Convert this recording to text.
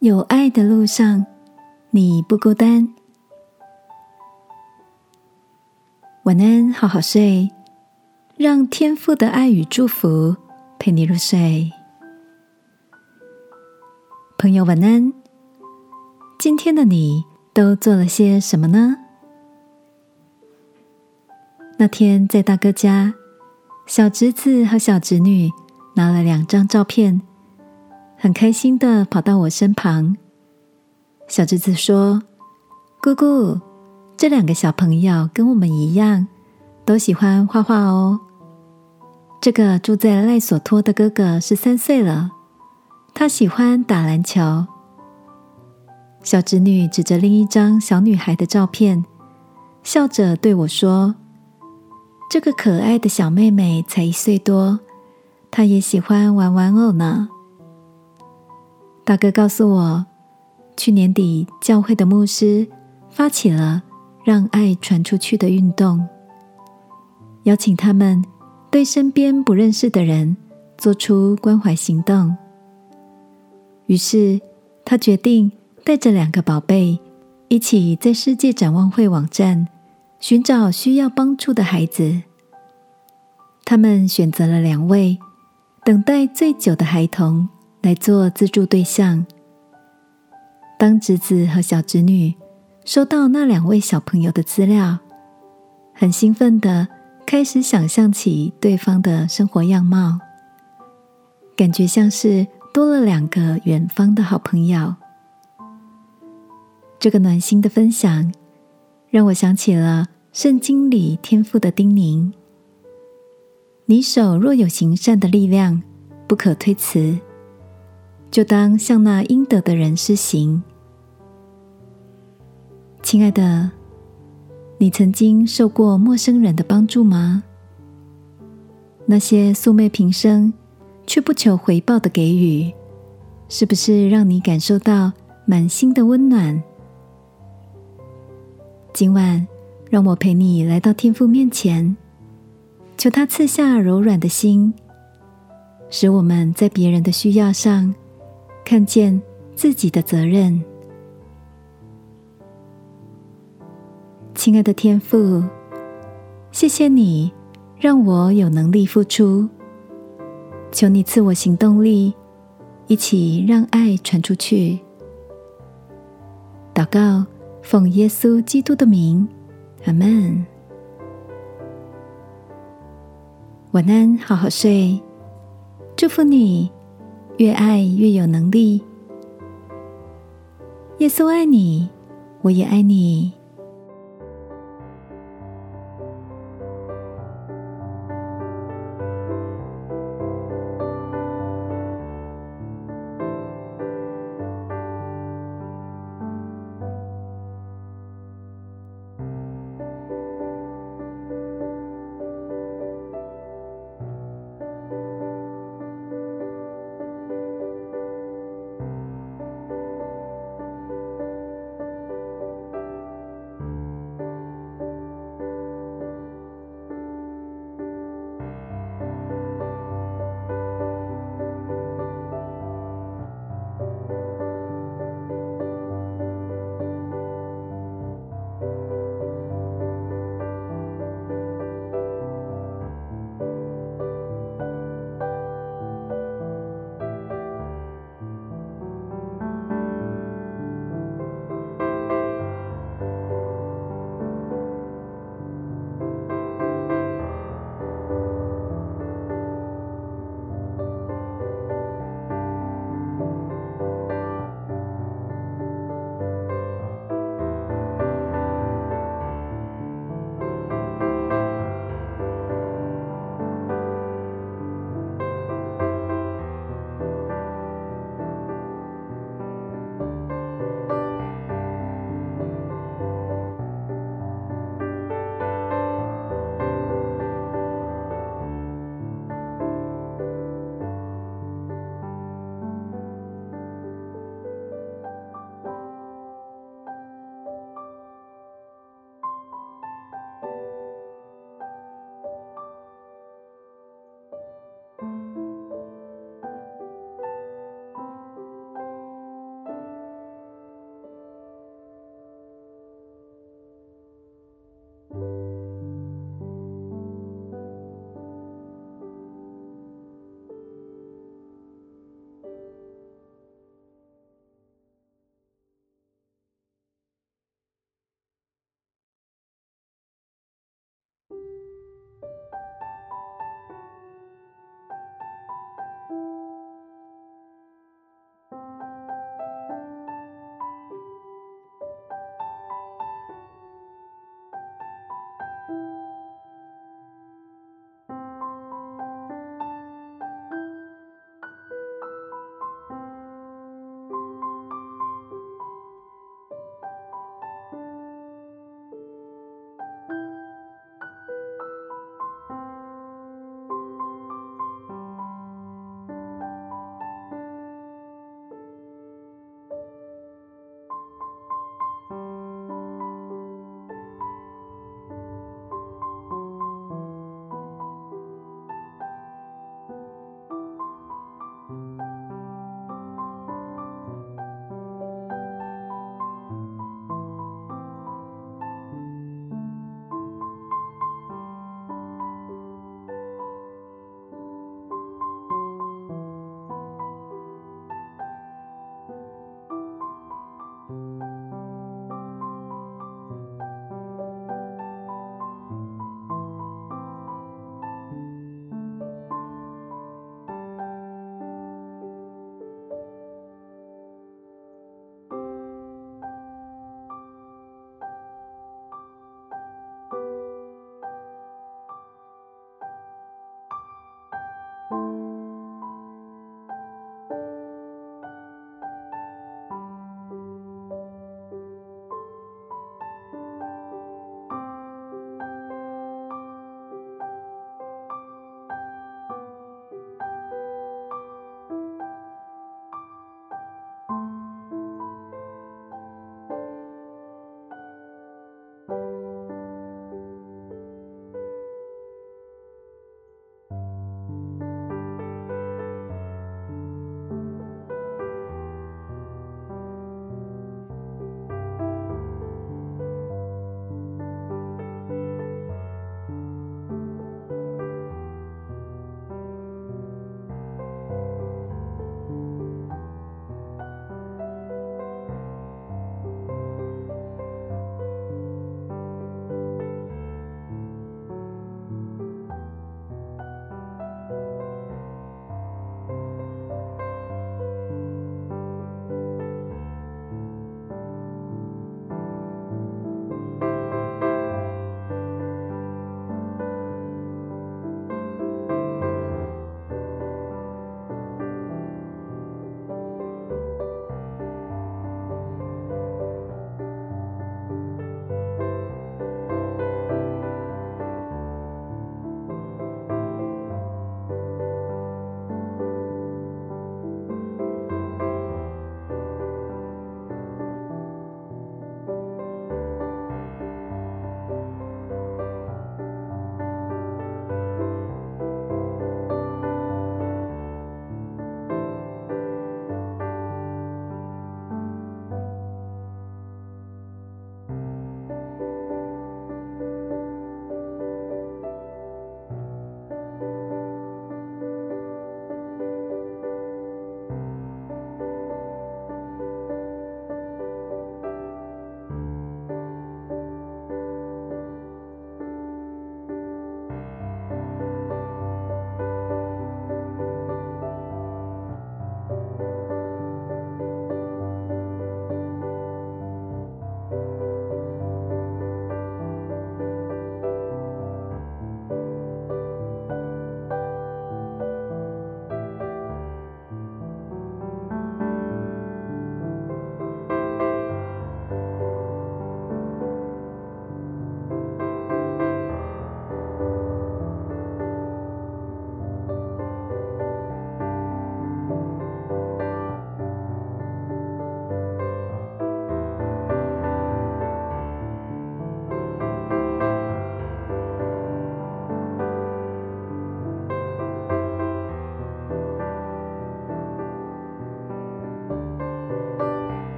有爱的路上，你不孤单。晚安，好好睡，让天父的爱与祝福陪你入睡。朋友，晚安。今天的你都做了些什么呢？那天在大哥家，小侄子和小侄女拿了两张照片。很开心的跑到我身旁。小侄子说：“姑姑，这两个小朋友跟我们一样，都喜欢画画哦。这个住在赖索托的哥哥十三岁了，他喜欢打篮球。”小侄女指着另一张小女孩的照片，笑着对我说：“这个可爱的小妹妹才一岁多，她也喜欢玩玩偶呢。”大哥告诉我，去年底教会的牧师发起了让爱传出去的运动，邀请他们对身边不认识的人做出关怀行动。于是他决定带着两个宝贝一起在世界展望会网站寻找需要帮助的孩子。他们选择了两位等待最久的孩童。来做资助对象。当侄子和小侄女收到那两位小朋友的资料，很兴奋的开始想象起对方的生活样貌，感觉像是多了两个远方的好朋友。这个暖心的分享，让我想起了圣经里天父的叮咛：“你手若有行善的力量，不可推辞。”就当向那应得的人施行。亲爱的，你曾经受过陌生人的帮助吗？那些素昧平生却不求回报的给予，是不是让你感受到满心的温暖？今晚，让我陪你来到天父面前，求他赐下柔软的心，使我们在别人的需要上。看见自己的责任，亲爱的天父，谢谢你让我有能力付出。求你赐我行动力，一起让爱传出去。祷告，奉耶稣基督的名，阿门。晚安，好好睡，祝福你。越爱越有能力。耶稣爱你，我也爱你。